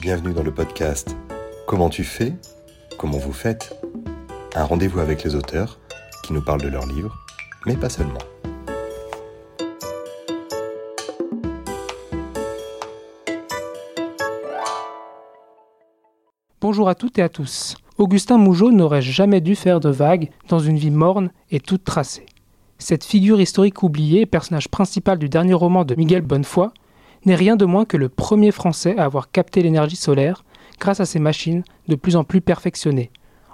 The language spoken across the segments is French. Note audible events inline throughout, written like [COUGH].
Bienvenue dans le podcast Comment tu fais Comment vous faites Un rendez-vous avec les auteurs qui nous parlent de leurs livres, mais pas seulement. Bonjour à toutes et à tous. Augustin Mougeot n'aurait jamais dû faire de vagues dans une vie morne et toute tracée. Cette figure historique oubliée, personnage principal du dernier roman de Miguel Bonnefoy, n'est rien de moins que le premier Français à avoir capté l'énergie solaire grâce à ses machines de plus en plus perfectionnées.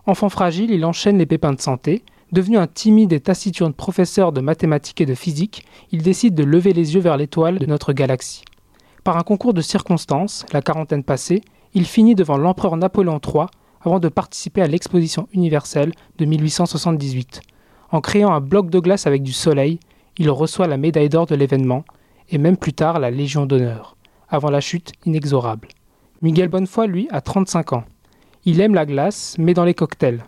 Enfant fragile, il enchaîne les pépins de santé. Devenu un timide et taciturne professeur de mathématiques et de physique, il décide de lever les yeux vers l'étoile de notre galaxie. Par un concours de circonstances, la quarantaine passée, il finit devant l'empereur Napoléon III avant de participer à l'exposition universelle de 1878. En créant un bloc de glace avec du soleil, il reçoit la médaille d'or de l'événement et même plus tard la Légion d'honneur, avant la chute inexorable. Miguel Bonnefoy, lui, a 35 ans. Il aime la glace, mais dans les cocktails.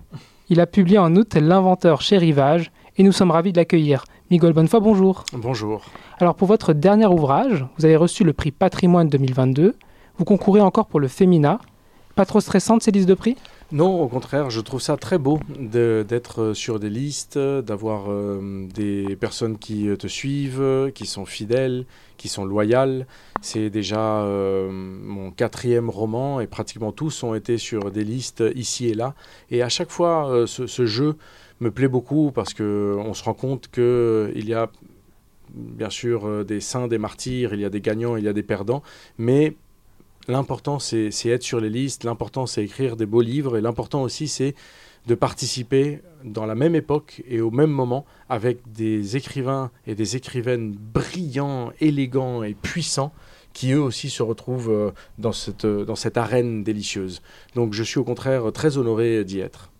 Il a publié en août L'inventeur chez Rivage, et nous sommes ravis de l'accueillir. Miguel Bonnefoy, bonjour. Bonjour. Alors pour votre dernier ouvrage, vous avez reçu le prix Patrimoine 2022. Vous concourez encore pour le Femina. Pas trop stressante ces listes de prix? Non, au contraire, je trouve ça très beau d'être sur des listes, d'avoir euh, des personnes qui te suivent, qui sont fidèles, qui sont loyales. C'est déjà euh, mon quatrième roman et pratiquement tous ont été sur des listes ici et là. Et à chaque fois, euh, ce, ce, jeu me plaît beaucoup parce qu'on se rend compte qu'il y a bien sûr des saints, des martyrs, il y a des gagnants, il y a des perdants, mais L'important, c'est être sur les listes, l'important, c'est écrire des beaux livres, et l'important aussi, c'est de participer dans la même époque et au même moment avec des écrivains et des écrivaines brillants, élégants et puissants qui eux aussi se retrouvent euh, dans cette, euh, dans cette arène délicieuse. Donc je suis au contraire très honoré d'y être.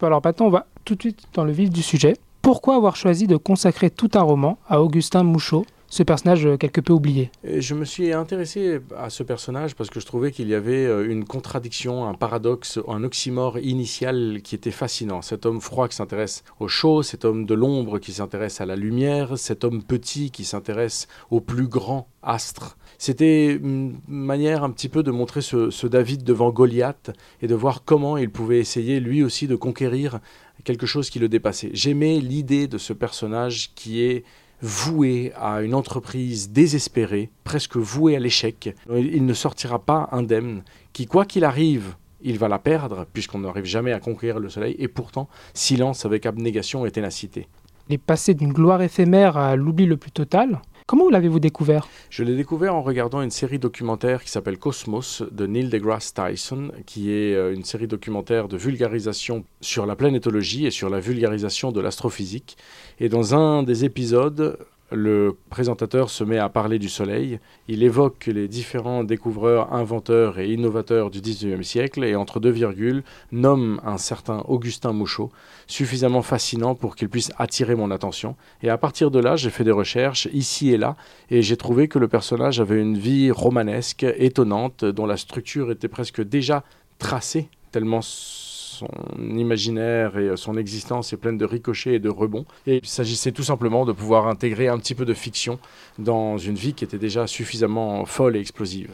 Alors maintenant, on va tout de suite dans le vif du sujet. Pourquoi avoir choisi de consacrer tout un roman à Augustin Mouchot? Ce personnage euh, quelque peu oublié. je me suis intéressé à ce personnage parce que je trouvais qu'il y avait euh, une contradiction, un paradoxe, un oxymore initial qui était fascinant. Cet homme froid qui s'intéresse au chaud, cet homme de l'ombre qui s'intéresse à la lumière, cet homme petit qui s'intéresse au plus grand astre. C'était une manière un petit peu de montrer ce, ce David devant Goliath et de voir comment il pouvait essayer lui aussi de conquérir quelque chose qui le dépassait. J'aimais l'idée de ce personnage qui est voué à une entreprise désespérée, presque voué à l'échec. Il ne sortira pas indemne, qui, quoi qu'il arrive, il va la perdre, puisqu'on n'arrive jamais à conquérir le soleil, et pourtant, silence avec abnégation et ténacité. Il est passé d'une gloire éphémère à l'oubli le plus total. Comment l'avez-vous découvert? Je l'ai découvert en regardant une série documentaire qui s'appelle Cosmos de Neil deGrasse Tyson, qui est euh, une série documentaire de vulgarisation sur la planétologie et sur la vulgarisation de l'astrophysique. Et dans un des épisodes, le présentateur se met à parler du Soleil. Il évoque les différents découvreurs, inventeurs et innovateurs du XIXe siècle et entre deux virgules nomme un certain Augustin Mouchot, suffisamment fascinant pour qu'il puisse attirer mon attention. Et à partir de là, j'ai fait des recherches ici et là et j'ai trouvé que le personnage avait une vie romanesque, étonnante, dont la structure était presque déjà tracée, tellement son imaginaire et son existence est pleine de ricochets et de rebonds. Et il s'agissait tout simplement de pouvoir intégrer un petit peu de fiction dans une vie qui était déjà suffisamment folle et explosive.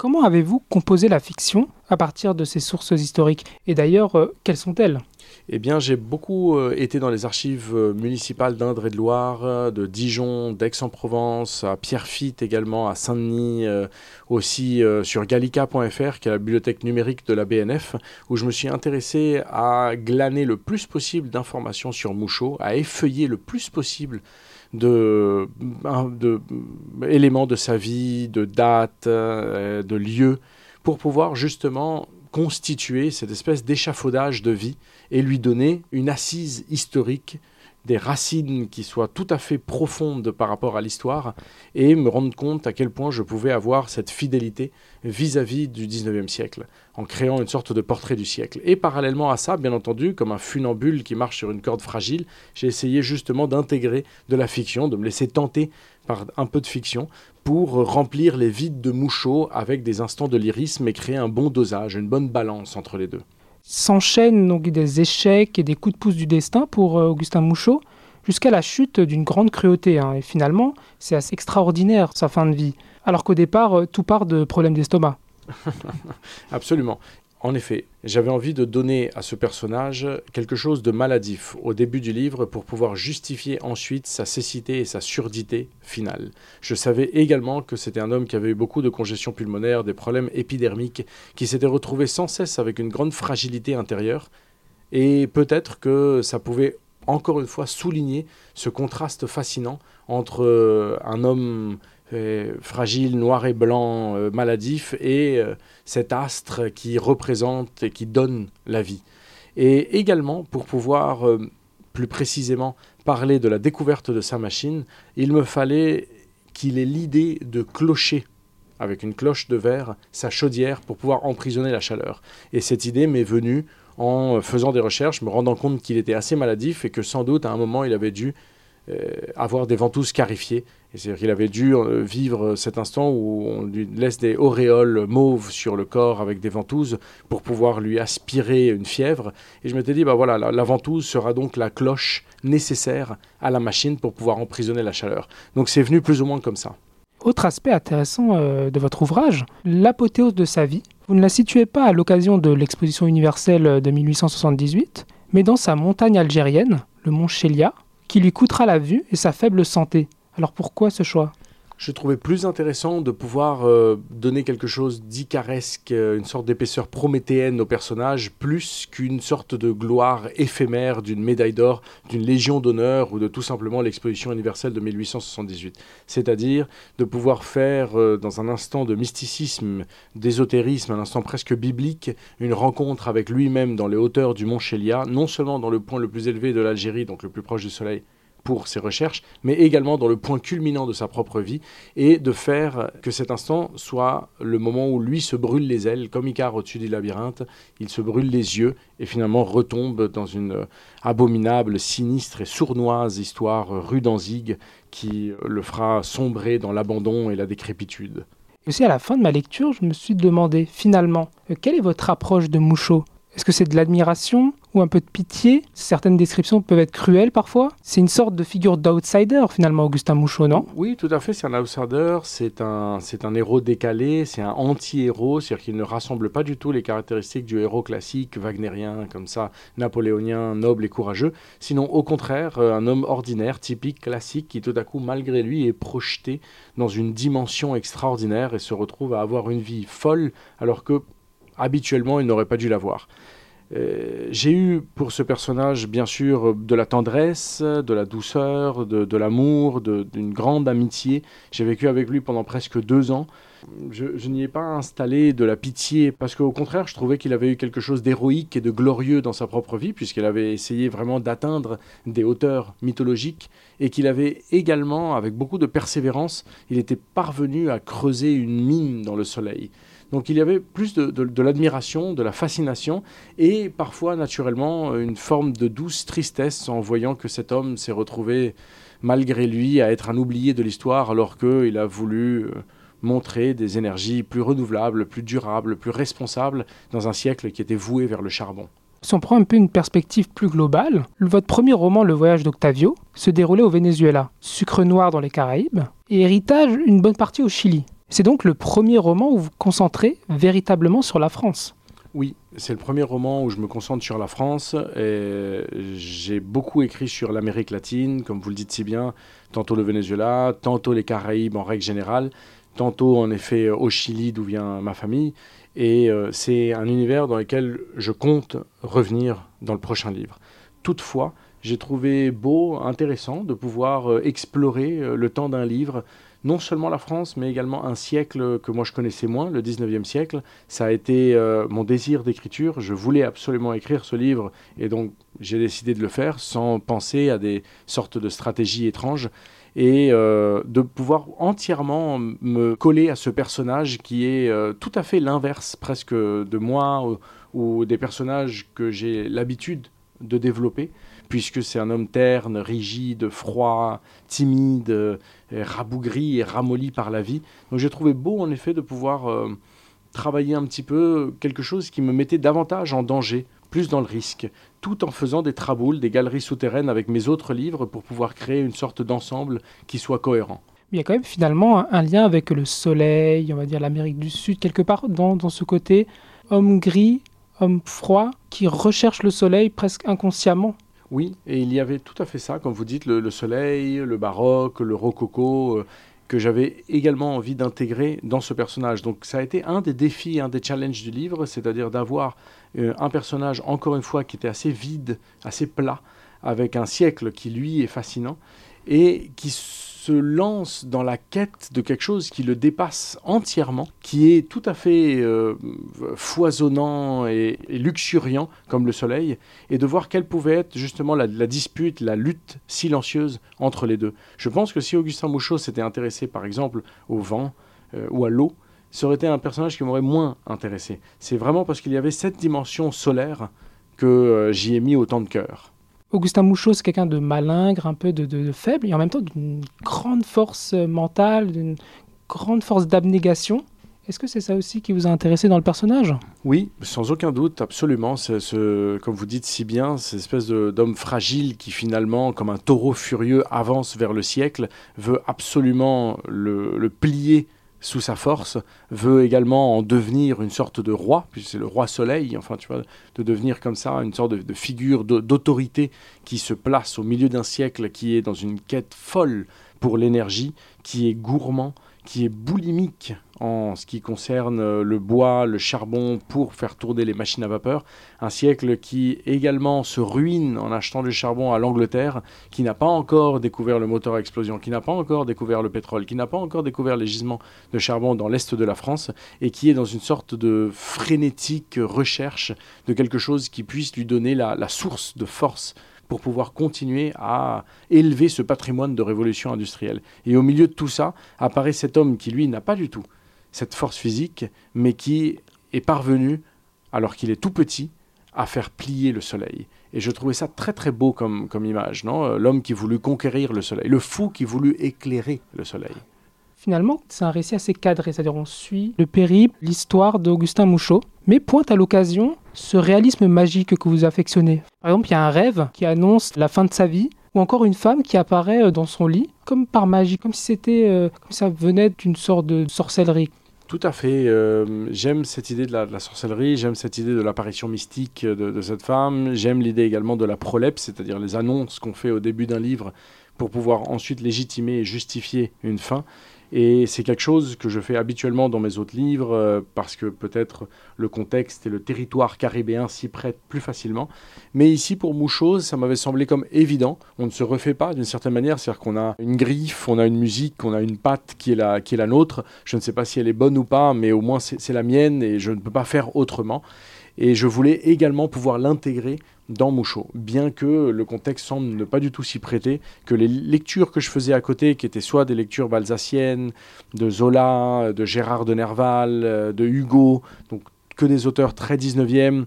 Comment avez-vous composé la fiction à partir de ces sources historiques Et d'ailleurs, euh, quelles sont-elles? Eh bien, j'ai beaucoup euh, été dans les archives euh, municipales d'Indre et de Loire, de Dijon, d'Aix-en-Provence, à Pierrefitte également, à Saint-Denis, aussi sur gallica.fr, qui est la bibliothèque numérique de la BNF, où je me suis intéressé à glaner le plus possible d'informations sur Mouchot, à effeuiller le plus possible de, éléments de sa vie, de dates, de lieux, pour pouvoir justement constituer cette espèce d'échafaudage de vie et lui donner une assise historique des racines qui soient tout à fait profondes par rapport à l'histoire et me rendre compte à quel point je pouvais avoir cette fidélité vis-à-vis du 19e siècle en créant une sorte de portrait du siècle. Et parallèlement à ça, bien entendu, comme un funambule qui marche sur une corde fragile, j'ai essayé justement d'intégrer de la fiction, de me laisser tenter par un peu de fiction pour remplir les vides de Mouchot avec des instants de lyrisme et créer un bon dosage, une bonne balance entre les deux s'enchaînent donc des échecs et des coups de pouce du destin pour euh, Augustin Mouchot, jusqu'à la chute d'une grande cruauté. Hein. Et finalement, c'est assez extraordinaire sa fin de vie, alors qu'au départ, euh, tout part de problèmes d'estomac. [LAUGHS] Absolument. En effet, j'avais envie de donner à ce personnage quelque chose de maladif au début du livre pour pouvoir justifier ensuite sa cécité et sa surdité finale. Je savais également que c'était un homme qui avait eu beaucoup de congestion pulmonaire, des problèmes épidermiques, qui s'était retrouvé sans cesse avec une grande fragilité intérieure, et peut-être que ça pouvait encore une fois souligner ce contraste fascinant entre euh, un homme euh, fragile, noir et blanc, euh, maladif, et cet astre qui représente et qui donne la vie. Et également, pour pouvoir plus précisément parler de la découverte de sa machine, il me fallait qu'il ait l'idée de clocher avec une cloche de verre sa chaudière pour pouvoir emprisonner la chaleur. Et cette idée m'est venue en faisant des recherches, me rendant compte qu'il était assez maladif et que sans doute à un moment il avait dû euh, avoir des ventouses scarifiées. C'est-à-dire qu'il avait dû euh, vivre cet instant où on lui laisse des auréoles mauves sur le corps avec des ventouses pour pouvoir lui aspirer une fièvre. Et je m'étais dit, bah voilà, la, la, ventouse sera donc la cloche nécessaire à la machine pour pouvoir emprisonner la chaleur. Donc c'est venu plus ou moins comme ça. Autre aspect intéressant euh, de votre ouvrage, l'apothéose de sa vie. Vous ne la situez pas à l'occasion de l'exposition universelle de 1878, mais dans sa montagne algérienne, le mont Chélia, qui lui coûtera la vue et sa faible santé. Alors pourquoi ce choix? Je trouvais plus intéressant de pouvoir euh, donner quelque chose d'icaresque, une sorte d'épaisseur prométhéenne au personnage, plus qu'une sorte de gloire éphémère d'une médaille d'or, d'une légion d'honneur ou de tout simplement l'exposition universelle de 1878. C'est-à-dire de pouvoir faire, euh, dans un instant de mysticisme, d'ésotérisme, un instant presque biblique, une rencontre avec lui-même dans les hauteurs du mont Chélia, non seulement dans le point le plus élevé de l'Algérie, donc le plus proche du soleil, pour ses recherches, mais également dans le point culminant de sa propre vie, et de faire que cet instant soit le moment où lui se brûle les ailes, comme Icare au-dessus du labyrinthe, il se brûle les yeux, et finalement retombe dans une abominable, sinistre et sournoise histoire rue d'Anzig, qui le fera sombrer dans l'abandon et la décrépitude. Et aussi à la fin de ma lecture, je me suis demandé finalement, euh, quelle est votre approche de Mouchot? Est-ce que c'est de l'admiration ou un peu de pitié? Certaines descriptions peuvent être cruelles parfois. C'est une sorte de figure d'outsider finalement, Augustin Mouchot, non? Oui, tout à fait, c'est un outsider, c'est un, c'est un héros décalé, c'est un anti-héros, c'est-à-dire qu'il ne rassemble pas du tout les caractéristiques du héros classique, wagnérien, comme ça, napoléonien, noble et courageux, sinon au contraire, euh, un homme ordinaire, typique, classique, qui tout à coup, malgré lui, est projeté dans une dimension extraordinaire et se retrouve à avoir une vie folle, alors que habituellement, il n'aurait pas dû l'avoir. Euh, j'ai eu pour ce personnage, bien sûr, de la tendresse, de la douceur, de, l'amour, d'une grande amitié. J'ai vécu avec lui pendant presque deux ans. Je, n'y ai pas installé de la pitié, parce qu'au contraire, je trouvais qu'il avait eu quelque chose d'héroïque et de glorieux dans sa propre vie, puisqu'il avait essayé vraiment d'atteindre des hauteurs mythologiques, et qu'il avait également, avec beaucoup de persévérance, il était parvenu à creuser une mine dans le soleil. Donc il y avait plus de, l'admiration, de la fascination et parfois naturellement une forme de douce tristesse en voyant que cet homme s'est retrouvé malgré lui à être un oublié de l'histoire alors qu'il a voulu euh, montrer des énergies plus renouvelables, plus durables, plus responsables dans un siècle qui était voué vers le charbon. Si on prend un peu une perspective plus globale, votre premier roman, Le voyage d'Octavio, se déroulait au Venezuela, sucre noir dans les Caraïbes, et héritage une bonne partie au Chili. C'est donc le premier roman où vous concentrez véritablement sur la France. Oui, c'est le premier roman où je me concentre sur la France. J'ai beaucoup écrit sur l'Amérique latine, comme vous le dites si bien, tantôt le Venezuela, tantôt les Caraïbes en règle générale, tantôt en effet au Chili d'où vient ma famille. Et euh, c'est un univers dans lequel je compte revenir dans le prochain livre. Toutefois, j'ai trouvé beau, intéressant de pouvoir euh, explorer euh, le temps d'un livre non seulement la France, mais également un siècle que moi je connaissais moins, le 19e siècle. Ça a été mon désir d'écriture. Je voulais absolument écrire ce livre et donc j'ai décidé de le faire sans penser à des sortes de stratégies étranges et euh, de pouvoir entièrement me coller à ce personnage qui est euh, tout à fait l'inverse presque de moi ou des personnages que j'ai l'habitude de développer puisque c'est un homme terne, rigide, froid, timide, euh, rabougri et ramolli par la vie. Donc j'ai trouvé beau en effet de pouvoir euh, travailler un petit peu quelque chose qui me mettait davantage en danger, plus dans le risque, tout en faisant des traboules, des galeries souterraines avec mes autres livres pour pouvoir créer une sorte d'ensemble qui soit cohérent. il y a quand même finalement un, lien avec le soleil, on va dire l'Amérique du Sud, quelque part dans, dans ce côté homme gris, homme froid, qui recherche le soleil presque inconsciemment. Oui, et il y avait tout à fait ça, comme vous dites, le, soleil, le baroque, le rococo, euh, que j'avais également envie d'intégrer dans ce personnage. Donc ça a été un des défis, un des challenges du livre, c'est-à-dire d'avoir un personnage, encore une fois, qui était assez vide, assez plat, avec un siècle qui, lui, est fascinant, et qui se lance dans la quête de quelque chose qui le dépasse entièrement, qui est tout à fait euh, foisonnant et, luxuriant comme le soleil, et de voir quelle pouvait être justement la, dispute, la lutte silencieuse entre les deux. Je pense que si Augustin Mouchot s'était intéressé par exemple au vent euh, ou à l'eau, ça aurait été un personnage qui m'aurait moins intéressé. C'est vraiment parce qu'il y avait cette dimension solaire que euh, j'y ai mis autant de cœur. Augustin Mouchot, c'est quelqu'un de malingre, un peu de, faible, et en même temps d'une grande force euh, mentale, d'une grande force d'abnégation. Est-ce que c'est ça aussi qui vous a intéressé dans le personnage? Oui, sans aucun doute, absolument. C'est ce, comme vous dites si bien, cette espèce d'homme fragile qui finalement, comme un taureau furieux, avance vers le siècle, veut absolument le, le plier sous sa force, veut également en devenir une sorte de roi, puisque c'est le roi soleil, enfin tu vois, de devenir comme ça une sorte de, figure d'autorité qui se place au milieu d'un siècle, qui est dans une quête folle pour l'énergie, qui est gourmand, qui est boulimique en ce qui concerne euh, le bois, le charbon pour faire tourner les machines à vapeur. Un siècle qui également se ruine en achetant du charbon à l'Angleterre, qui n'a pas encore découvert le moteur à explosion, qui n'a pas encore découvert le pétrole, qui n'a pas encore découvert les gisements de charbon dans l'est de la France, et qui est dans une sorte de frénétique recherche de quelque chose qui puisse lui donner la, la source de force pour pouvoir continuer à élever ce patrimoine de révolution industrielle. Et au milieu de tout ça apparaît cet homme qui, lui, n'a pas du tout cette force physique, mais qui est parvenu, alors qu'il est tout petit, à faire plier le soleil. Et je trouvais ça très très beau comme, comme image, non? L'homme qui voulut conquérir le soleil, le fou qui voulut éclairer le soleil. Finalement, c'est un récit assez cadré, c'est-à-dire on suit le périple, l'histoire d'Augustin Mouchot, mais pointe à l'occasion ce réalisme magique que vous affectionnez. Par exemple, il y a un rêve qui annonce la fin de sa vie, ou encore une femme qui apparaît euh, dans son lit, comme par magie, comme si c'était, euh, comme ça venait d'une sorte de sorcellerie. Tout à fait. Euh, j'aime cette idée de la, sorcellerie, j'aime cette idée de l'apparition mystique de, de, cette femme, j'aime l'idée également de la prolepse, c'est-à-dire les annonces qu'on fait au début d'un livre pour pouvoir ensuite légitimer et justifier une fin. Et c'est quelque chose que je fais habituellement dans mes autres livres, euh, parce que peut-être le contexte et le territoire caribéen s'y prêtent plus facilement. Mais ici, pour Mouchose, ça m'avait semblé comme évident. On ne se refait pas d'une certaine manière, c'est-à-dire qu'on a une griffe, on a une musique, on a une patte qui est, la, qui est la nôtre. Je ne sais pas si elle est bonne ou pas, mais au moins c'est la mienne et je ne peux pas faire autrement. Et je voulais également pouvoir l'intégrer dans Mouchot, bien que le contexte semble ne pas du tout s'y prêter, que les lectures que je faisais à côté, qui étaient soit des lectures balsaciennes, de Zola, de Gérard de Nerval, euh, de Hugo, donc que des auteurs très 19e,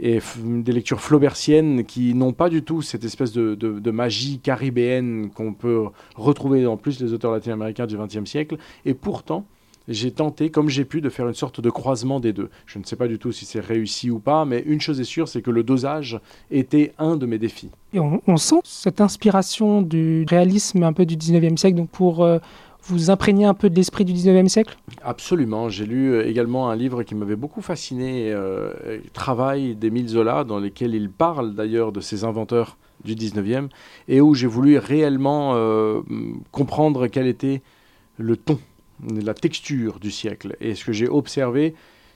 et des lectures flaubertiennes qui n'ont pas du tout cette espèce de, de magie caribéenne qu'on peut retrouver dans plus les auteurs latino-américains du XXe siècle, et pourtant j'ai tenté, comme j'ai pu, de faire une sorte de croisement des deux. Je ne sais pas du tout si c'est réussi ou pas, mais une chose est sûre, c'est que le dosage était un de mes défis. Et on, sent cette inspiration du réalisme un peu du 19e siècle, donc pour euh, vous imprégner un peu de l'esprit du 19e siècle? Absolument. J'ai lu euh, également un livre qui m'avait beaucoup fasciné, euh, Travail d'Émile Zola, dans lequel il parle d'ailleurs de ces inventeurs du 19e, et où j'ai voulu réellement comprendre quel était le ton la texture du siècle. Et ce que j'ai observé,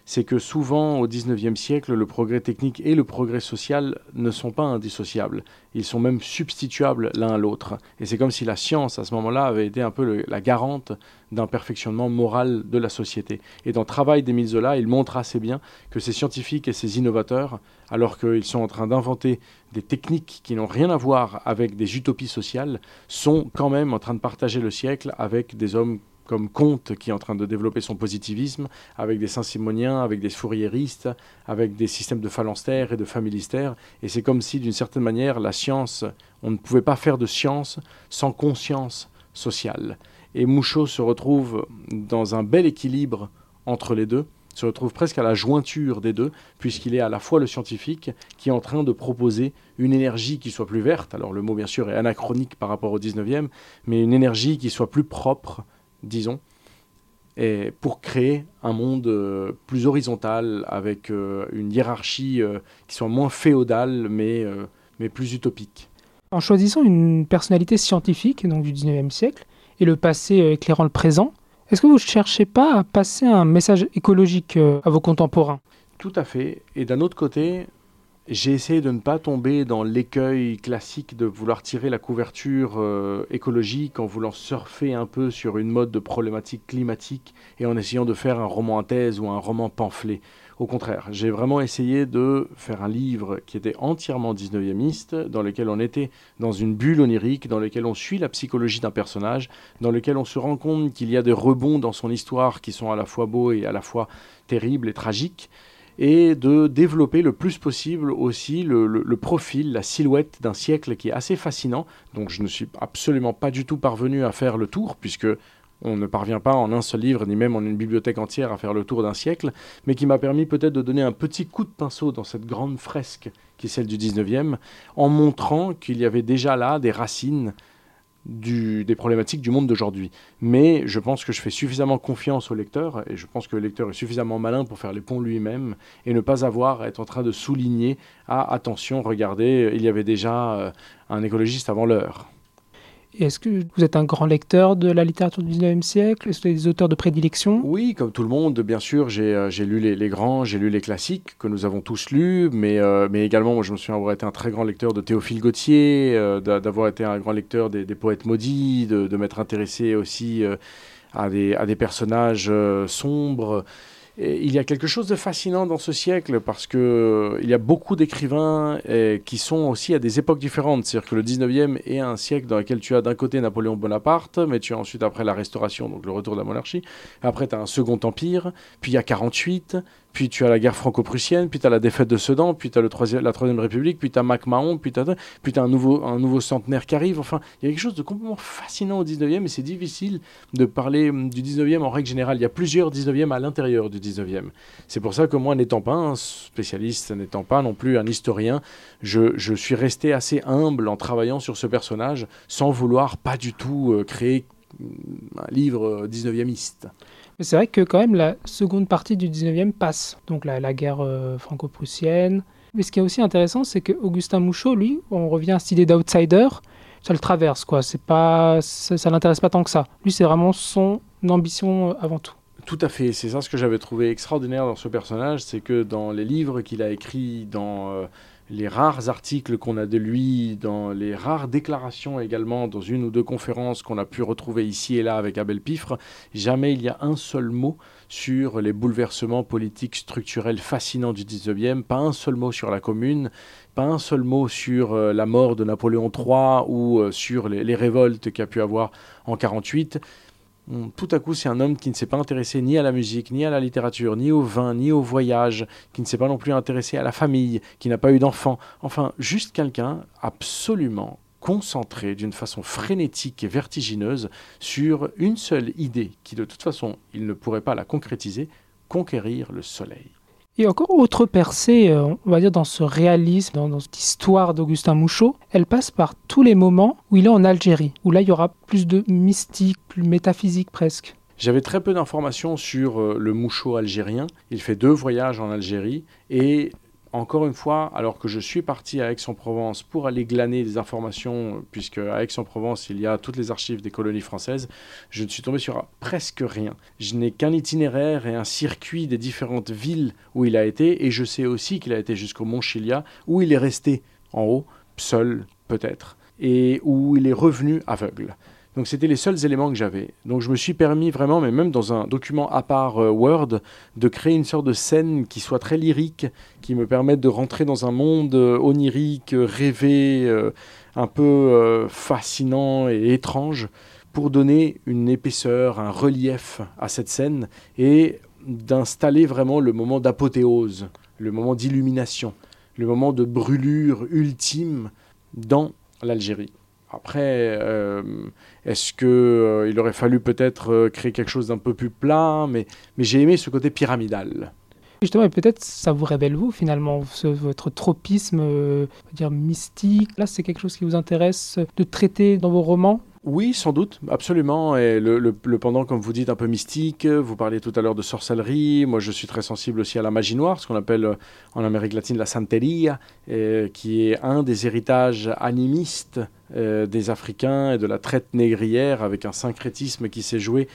c'est que souvent au XIXe siècle, le progrès technique et le progrès social ne sont pas indissociables. Ils sont même substituables l'un à l'autre. Et c'est comme si la science, à ce moment-là, avait été un peu la garante d'un perfectionnement moral de la société. Et dans travail d'Émile Zola, il montre assez bien que ces scientifiques et ces innovateurs, alors qu'ils sont en train d'inventer des techniques qui n'ont rien à voir avec des utopies sociales, sont quand même en train de partager le siècle avec des hommes comme Comte qui est en train de développer son positivisme, avec des Saint-Simoniens, avec des Fourieristes, avec des systèmes de phalanstères et de familistères. Et c'est comme si, d'une certaine manière, la science, on ne pouvait pas faire de science sans conscience sociale. Et Mouchot se retrouve dans un bel équilibre entre les deux, se retrouve presque à la jointure des deux, puisqu'il est à la fois le scientifique qui est en train de proposer une énergie qui soit plus verte, alors le mot bien sûr est anachronique par rapport au 19e, mais une énergie qui soit plus propre, disons, et pour créer un monde euh, plus horizontal, avec euh, une hiérarchie euh, qui soit moins féodale, mais, mais plus utopique. En choisissant une personnalité scientifique donc du 19e siècle et le passé éclairant le présent, est-ce que vous ne cherchez pas à passer un message écologique à vos contemporains? Tout à fait. Et d'un autre côté, j'ai essayé de ne pas tomber dans l'écueil classique de vouloir tirer la couverture euh, écologique en voulant surfer un peu sur une mode de problématique climatique et en essayant de faire un roman à thèse ou un roman pamphlet. Au contraire, j'ai vraiment essayé de faire un livre qui était entièrement 19e, dans lequel on était dans une bulle onirique, dans lequel on suit la psychologie d'un personnage, dans lequel on se rend compte qu'il y a des rebonds dans son histoire qui sont à la fois beaux et à la fois terribles et tragiques et de développer le plus possible aussi le, profil, la silhouette d'un siècle qui est assez fascinant. Donc je ne suis absolument pas du tout parvenu à faire le tour, puisque on ne parvient pas en un seul livre, ni même en une bibliothèque entière, à faire le tour d'un siècle, mais qui m'a permis peut-être de donner un petit coup de pinceau dans cette grande fresque qui est celle du 19e, en montrant qu'il y avait déjà là des racines des problématiques du monde d'aujourd'hui. Mais je pense que je fais suffisamment confiance au lecteur, et je pense que le lecteur est suffisamment malin pour faire les ponts lui-même, et ne pas avoir à être en train de souligner, ah attention, regardez, il y avait déjà euh, un écologiste avant l'heure. Est-ce que vous êtes un grand lecteur de la littérature du 19e siècle? Est-ce que vous êtes des auteurs de prédilection Oui, comme tout le monde, bien sûr. J'ai euh, lu les, grands, j'ai lu les classiques que nous avons tous lus, mais, euh, mais également, moi, je me souviens avoir été un très grand lecteur de Théophile Gautier, euh, d'avoir été un grand lecteur des, poètes maudits, de, m'être intéressé aussi à, des, à des personnages sombres il y a quelque chose de fascinant dans ce siècle parce que euh, il y a beaucoup d'écrivains qui sont aussi à des époques différentes. C'est-à-dire que le 19e est un siècle dans lequel tu as d'un côté Napoléon Bonaparte, mais tu as ensuite après la Restauration, donc le retour de la monarchie. Après, tu as un second empire, puis il y a 48, puis tu as la guerre franco-prussienne, puis tu as la défaite de Sedan, puis tu as le troisième, la Troisième République, puis tu as MacMahon, puis tu as, puis as un, nouveau, un nouveau centenaire qui arrive. Enfin, il y a quelque chose de complètement fascinant au 19e et c'est difficile de parler hum, du 19e en règle générale. Il y a plusieurs 19e à l'intérieur du 19e. C'est pour ça que moi, n'étant pas un spécialiste, n'étant pas non plus un historien, je, suis resté assez humble en travaillant sur ce personnage sans vouloir pas du tout euh, créer hum, un livre 19e-iste. Mais c'est vrai que quand même la seconde partie du 19e passe, donc la, la guerre euh, franco-prussienne. Mais ce qui est aussi intéressant, c'est que Augustin Mouchot, lui, on revient à cette idée d'outsider, ça le traverse, quoi. C'est pas, ça, ça l'intéresse pas tant que ça. Lui, c'est vraiment son ambition euh, avant tout. Tout à fait, c'est ça ce que j'avais trouvé extraordinaire dans ce personnage, c'est que dans les livres qu'il a écrits, dans euh, les rares articles qu'on a de lui, dans les rares déclarations également, dans une ou deux conférences qu'on a pu retrouver ici et là avec Abel Pifre, jamais il y a un seul mot sur les bouleversements politiques structurels fascinants du 19e, pas un seul mot sur la commune, pas un seul mot sur euh, la mort de Napoléon III ou euh, sur les, révoltes qu'il a pu avoir en 48 tout à coup, c'est un homme qui ne s'est pas intéressé ni à la musique, ni à la littérature, ni au vin, ni au voyage, qui ne s'est pas non plus intéressé à la famille, qui n'a pas eu d'enfant. Enfin, juste quelqu'un absolument concentré d'une façon frénétique et vertigineuse sur une seule idée qui, de toute façon, il ne pourrait pas la concrétiser, conquérir le soleil. Et encore autre percée, euh, on va dire, dans ce réalisme, dans, cette histoire d'Augustin Mouchot, elle passe par tous les moments où il est en Algérie, où là il y aura plus de mystique, plus métaphysique presque. J'avais très peu d'informations sur euh, le Mouchot algérien. Il fait deux voyages en Algérie et encore une fois, alors que je suis parti à Aix-en-Provence pour aller glaner des informations, puisque à Aix-en-Provence, il y a toutes les archives des colonies françaises, je ne suis tombé sur presque rien. Je n'ai qu'un itinéraire et un circuit des différentes villes où il a été, et je sais aussi qu'il a été jusqu'au Mont Chilia, où il est resté en haut, seul peut-être, et où il est revenu aveugle. Donc c'était les seuls éléments que j'avais. Donc je me suis permis vraiment, mais même dans un document à part euh, Word, de créer une sorte de scène qui soit très lyrique, qui me permette de rentrer dans un monde euh, onirique, rêvé, euh, un peu fascinant et étrange, pour donner une épaisseur, un relief à cette scène et d'installer vraiment le moment d'apothéose, le moment d'illumination, le moment de brûlure ultime dans l'Algérie. Après, est-ce qu'il aurait fallu peut-être créer quelque chose d'un peu plus plat Mais, mais j'ai aimé ce côté pyramidal. Justement, peut-être ça vous révèle vous finalement, votre tropisme, dire mystique? Là, c'est quelque chose qui vous intéresse de traiter dans vos romans? Oui, sans doute, absolument. Et le, pendant, comme vous dites, un peu mystique. Vous parliez tout à l'heure de sorcellerie. Moi, je suis très sensible aussi à la magie noire, ce qu'on appelle euh, en Amérique latine la santeria, qui est un des héritages animistes euh, des Africains et de la traite négrière, avec un syncrétisme qui s'est joué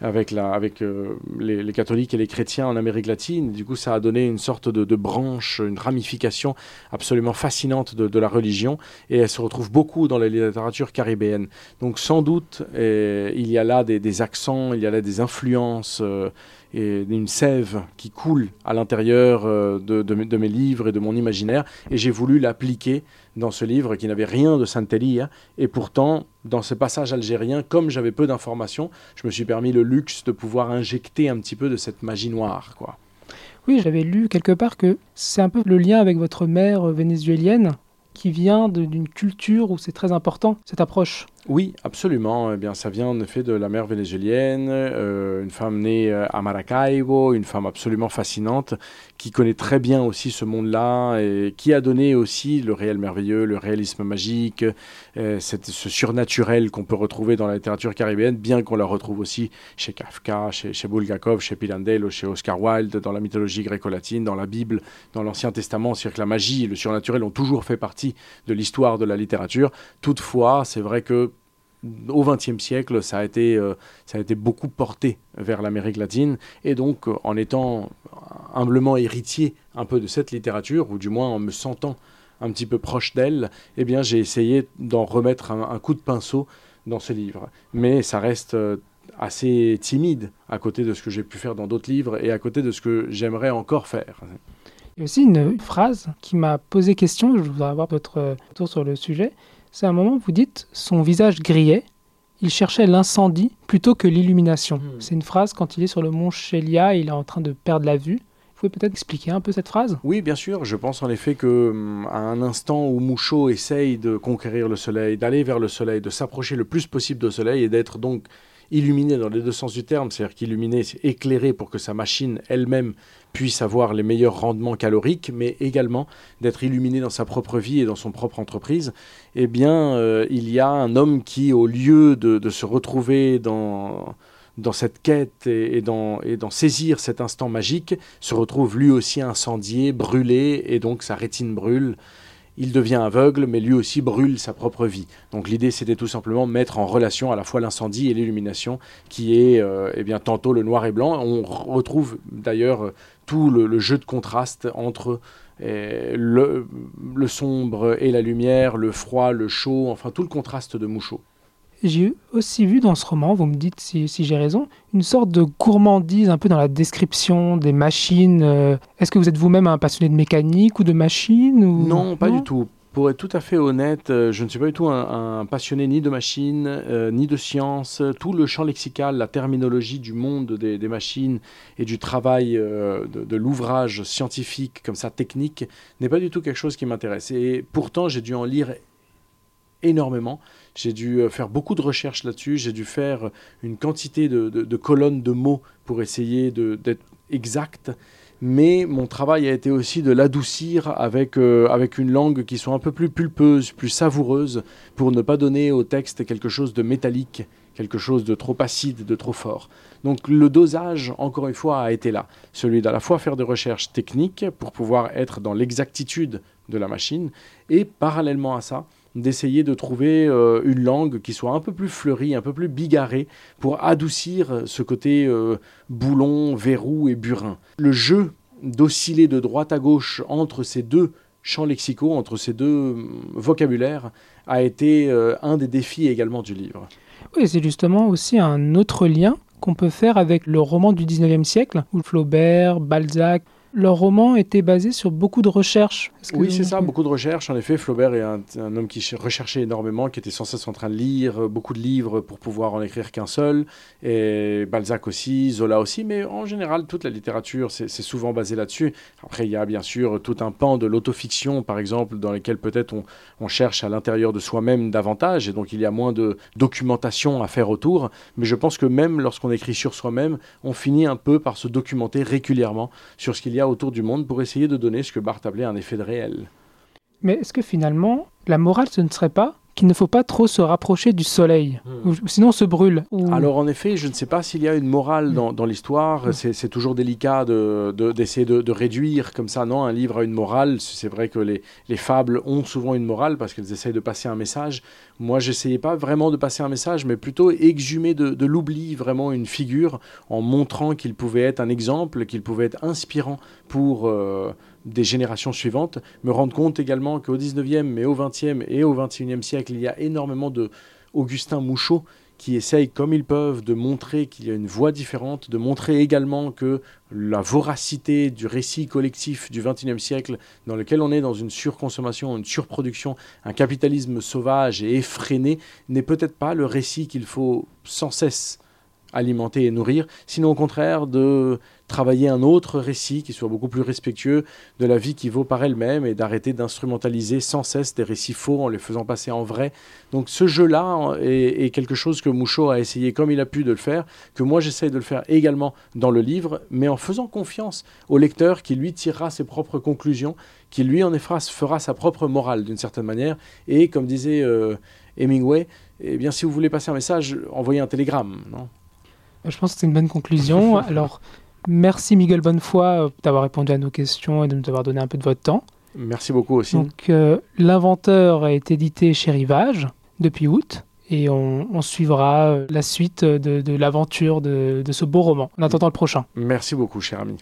avec, euh, les, catholiques et les chrétiens en Amérique latine. Du coup, ça a donné une sorte de, branche, une ramification absolument fascinante de, la religion, et elle se retrouve beaucoup dans la littérature caribéenne. Donc, sans doute, eh, il y a là des, accents, il y a là des influences. Euh, et une sève qui coule à l'intérieur euh, de, mes livres et de mon imaginaire. Et j'ai voulu l'appliquer dans ce livre qui n'avait rien de Santeria. Et pourtant, dans ce passage algérien, comme j'avais peu d'informations, je me suis permis le luxe de pouvoir injecter un petit peu de cette magie noire. quoi. Oui, j'avais lu quelque part que c'est un peu le lien avec votre mère vénézuélienne qui vient d'une culture où c'est très important, cette approche. Oui, absolument. Eh bien, ça vient en effet de la mère vénézuélienne, euh, une femme née euh, à Maracaibo, une femme absolument fascinante, qui connaît très bien aussi ce monde-là et qui a donné aussi le réel merveilleux, le réalisme magique, euh, ce surnaturel qu'on peut retrouver dans la littérature caribéenne, bien qu'on la retrouve aussi chez Kafka, chez, chez Bulgakov, chez Pirandello, chez Oscar Wilde, dans la mythologie gréco-latine, dans la Bible, dans l'Ancien Testament. C'est-à-dire que la magie et le surnaturel ont toujours fait partie de l'histoire de la littérature. Toutefois, c'est vrai que au XXe siècle, ça a, été, euh, ça a été beaucoup porté vers l'Amérique latine. Et donc, euh, en étant humblement héritier un peu de cette littérature, ou du moins en me sentant un petit peu proche d'elle, eh bien, j'ai essayé d'en remettre un, coup de pinceau dans ce livre. Mais ça reste euh, assez timide à côté de ce que j'ai pu faire dans d'autres livres et à côté de ce que j'aimerais encore faire. Il y a aussi une phrase qui m'a posé question, je voudrais avoir votre retour sur le sujet. C'est un moment où vous dites son visage grillait, il cherchait l'incendie plutôt que l'illumination. Hmm. C'est une phrase quand il est sur le mont Shelia, il est en train de perdre la vue. Vous pouvez peut-être expliquer un peu cette phrase? Oui, bien sûr. Je pense en effet que hum, à un instant où Mouchot essaye de conquérir le soleil, d'aller vers le soleil, de s'approcher le plus possible du soleil et d'être donc illuminé dans les deux sens du terme, c'est-à-dire qu'illuminé, c'est éclairé pour que sa machine elle-même puisse avoir les meilleurs rendements caloriques, mais également d'être illuminé dans sa propre vie et dans son propre entreprise, eh bien, euh, il y a un homme qui, au lieu de, se retrouver dans, dans cette quête et, dans, et dans saisir cet instant magique, se retrouve lui aussi incendié, brûlé, et donc sa rétine brûle il devient aveugle, mais lui aussi brûle sa propre vie. Donc l'idée, c'était tout simplement mettre en relation à la fois l'incendie et l'illumination, qui est euh, eh bien, tantôt le noir et blanc. On retrouve d'ailleurs tout le, jeu de contraste entre eh, le, sombre et la lumière, le froid, le chaud, enfin tout le contraste de Mouchot. J'ai aussi vu dans ce roman, vous me dites si, j'ai raison, une sorte de gourmandise un peu dans la description des machines. Euh, est-ce que vous êtes vous-même un passionné de mécanique ou de machines ou... Non, pas du tout. Pour être tout à fait honnête, euh, je ne suis pas du tout un, passionné ni de machines, euh, ni de sciences. Tout le champ lexical, la terminologie du monde des, machines et du travail de, de l'ouvrage scientifique, comme ça, technique, n'est pas du tout quelque chose qui m'intéresse. Et pourtant, j'ai dû en lire énormément. J'ai dû euh, faire beaucoup de recherches là-dessus. J'ai dû faire une quantité de, colonnes de mots pour essayer d'être exact. Mais mon travail a été aussi de l'adoucir avec, euh, avec une langue qui soit un peu plus pulpeuse, plus savoureuse, pour ne pas donner au texte quelque chose de métallique, quelque chose de trop acide, de trop fort. Donc le dosage, encore une fois, a été là. Celui d'à la fois faire des recherches techniques pour pouvoir être dans l'exactitude de la machine, et parallèlement à ça, d'essayer de trouver euh, une langue qui soit un peu plus fleurie, un peu plus bigarrée, pour adoucir ce côté euh, boulon, verrou et burin. Le jeu d'osciller de droite à gauche entre ces deux champs lexicaux, entre ces deux euh, vocabulaires, a été un des défis également du livre. Oui, c'est justement aussi un autre lien qu'on peut faire avec le roman du 19e siècle, où Flaubert, Balzac, leur roman était basé sur beaucoup de recherches. Oui, c'est ça, beaucoup de recherches. En effet, Flaubert est un, homme qui recherchait énormément, qui était sans cesse en train de lire euh, beaucoup de livres pour pouvoir en écrire qu'un seul. Et Balzac aussi, Zola aussi, mais en général, toute la littérature, c'est souvent basé là-dessus. Après, il y a bien sûr tout un pan de l'autofiction, par exemple, dans lequel peut-être on, on, cherche à l'intérieur de soi-même davantage, et donc il y a moins de documentation à faire autour. Mais je pense que même lorsqu'on écrit sur soi-même, on finit un peu par se documenter régulièrement sur ce qu'il y a autour du monde pour essayer de donner ce que Barthes appelait un effet de réel. Mais est-ce que finalement, la morale, ce ne serait pas qu'il ne faut pas trop se rapprocher du soleil, hmm. ou, sinon on se brûle. Alors en effet, je ne sais pas s'il y a une morale dans, l'histoire, hmm. c'est toujours délicat d'essayer de, de, réduire comme ça, non, un livre à une morale. C'est vrai que les, les, fables ont souvent une morale parce qu'elles essayent de passer un message. Moi, j'essayais pas vraiment de passer un message, mais plutôt exhumer de, l'oubli vraiment une figure en montrant qu'il pouvait être un exemple, qu'il pouvait être inspirant pour... Euh, des générations suivantes, me rendre compte également qu'au 19e, mais au 20e et au 21e siècle, il y a énormément de Augustin Mouchot qui essayent comme ils peuvent de montrer qu'il y a une voie différente, de montrer également que la voracité du récit collectif du XXIe siècle, dans lequel on est dans une surconsommation, une surproduction, un capitalisme sauvage et effréné, n'est peut-être pas le récit qu'il faut sans cesse alimenter et nourrir, sinon au contraire de travailler un autre récit qui soit beaucoup plus respectueux de la vie qui vaut par elle-même et d'arrêter d'instrumentaliser sans cesse des récits faux en les faisant passer en vrai. Donc ce jeu-là est, quelque chose que Mouchot a essayé comme il a pu de le faire, que moi j'essaye de le faire également dans le livre, mais en faisant confiance au lecteur qui lui tirera ses propres conclusions, qui lui en fera, fera sa propre morale d'une certaine manière, et comme disait euh, Hemingway, eh bien si vous voulez passer un message, envoyez un télégramme. Non? Je pense que c'est une bonne conclusion. [LAUGHS] Alors, merci Miguel Bonnefoy euh, d'avoir répondu à nos questions et de nous avoir donné un peu de votre temps. Merci beaucoup aussi. Donc, euh, l'inventeur est édité chez Rivage depuis août et on, suivra euh, la suite de, l'aventure de, de ce beau roman en attendant le prochain. Merci beaucoup, cher ami.